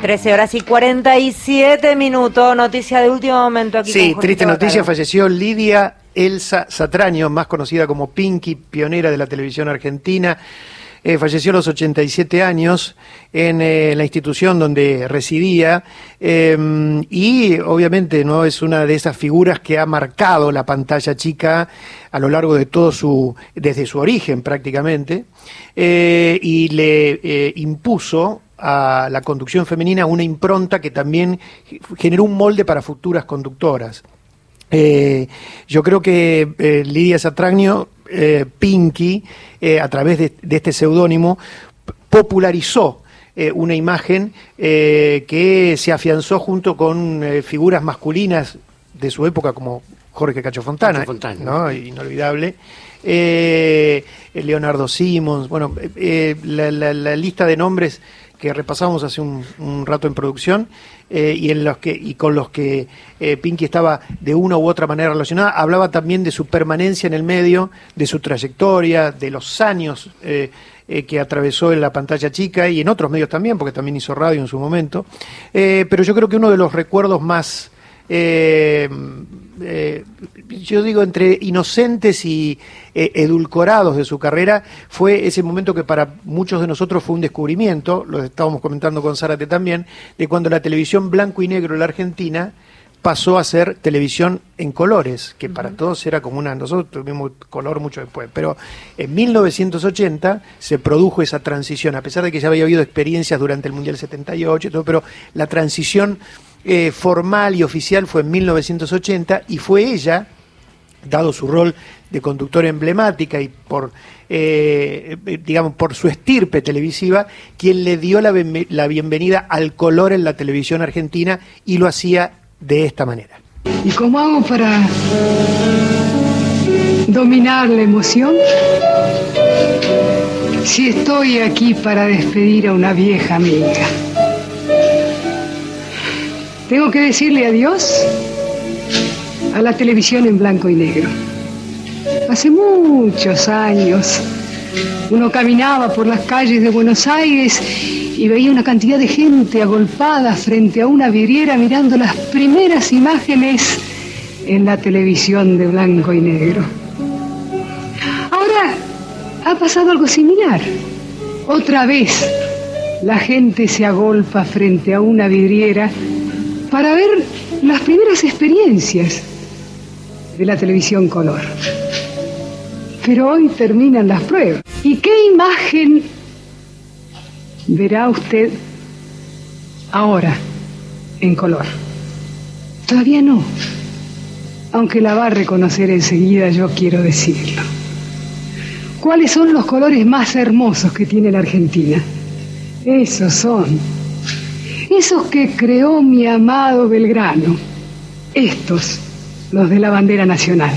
13 horas y 47 minutos, noticia de último momento aquí. Sí, con triste noticia, falleció Lidia Elsa Satraño, más conocida como Pinky, pionera de la televisión argentina. Eh, falleció a los 87 años en eh, la institución donde residía. Eh, y obviamente no es una de esas figuras que ha marcado la pantalla chica a lo largo de todo su desde su origen prácticamente. Eh, y le eh, impuso a la conducción femenina una impronta que también generó un molde para futuras conductoras. Eh, yo creo que eh, Lidia Satragnio, eh, Pinky, a través de, de este seudónimo, popularizó una imagen que se afianzó junto con figuras masculinas de su época como Jorge Cacho Fontana, Cacho Fontana. ¿no? inolvidable. Leonardo Simons, bueno, la, la- la lista de nombres que repasamos hace un, rato en producción eh, y en los que y con los que eh, Pinky estaba de una u otra manera relacionada, hablaba también de su permanencia en el medio, de su trayectoria, de los años eh, eh, que atravesó en la pantalla chica y en otros medios también, porque también hizo radio en su momento. Pero yo creo que uno de los recuerdos más eh, yo digo, entre inocentes y eh, edulcorados de su carrera, fue ese momento que para muchos de nosotros fue un descubrimiento, lo estábamos comentando con Zárate también, de cuando la televisión blanco y negro en la Argentina pasó a ser televisión en colores, que para todos era como una, nosotros tuvimos color mucho después, pero en 1980 se produjo esa transición, a pesar de que ya había habido experiencias durante el Mundial 78, y todo, pero la transición eh, formal y oficial fue en 1980 y fue ella, dado su rol de conductora emblemática y por, eh, eh, digamos, por su estirpe televisiva, quien le dio la, la bienvenida al color en la televisión argentina y lo hacía de esta manera. ¿Y cómo hago para dominar la emoción? Si estoy aquí para despedir a una vieja amiga. Tengo que decirle adiós a la televisión en blanco y negro. Hace muchos años uno caminaba por las calles de Buenos Aires y veía una cantidad de gente agolpada frente a una vidriera mirando las primeras imágenes en la televisión de blanco y negro. Ahora ha pasado algo similar. Otra vez la gente se agolpa frente a una vidriera para ver las primeras experiencias de la televisión color. Pero hoy terminan las pruebas. ¿Y qué imagen verá usted ahora en color? Todavía no. Aunque la va a reconocer enseguida, yo quiero decirlo. ¿Cuáles son los colores más hermosos que tiene la Argentina? Esos son. Esos que creó mi amado Belgrano. Estos, los de la bandera nacional.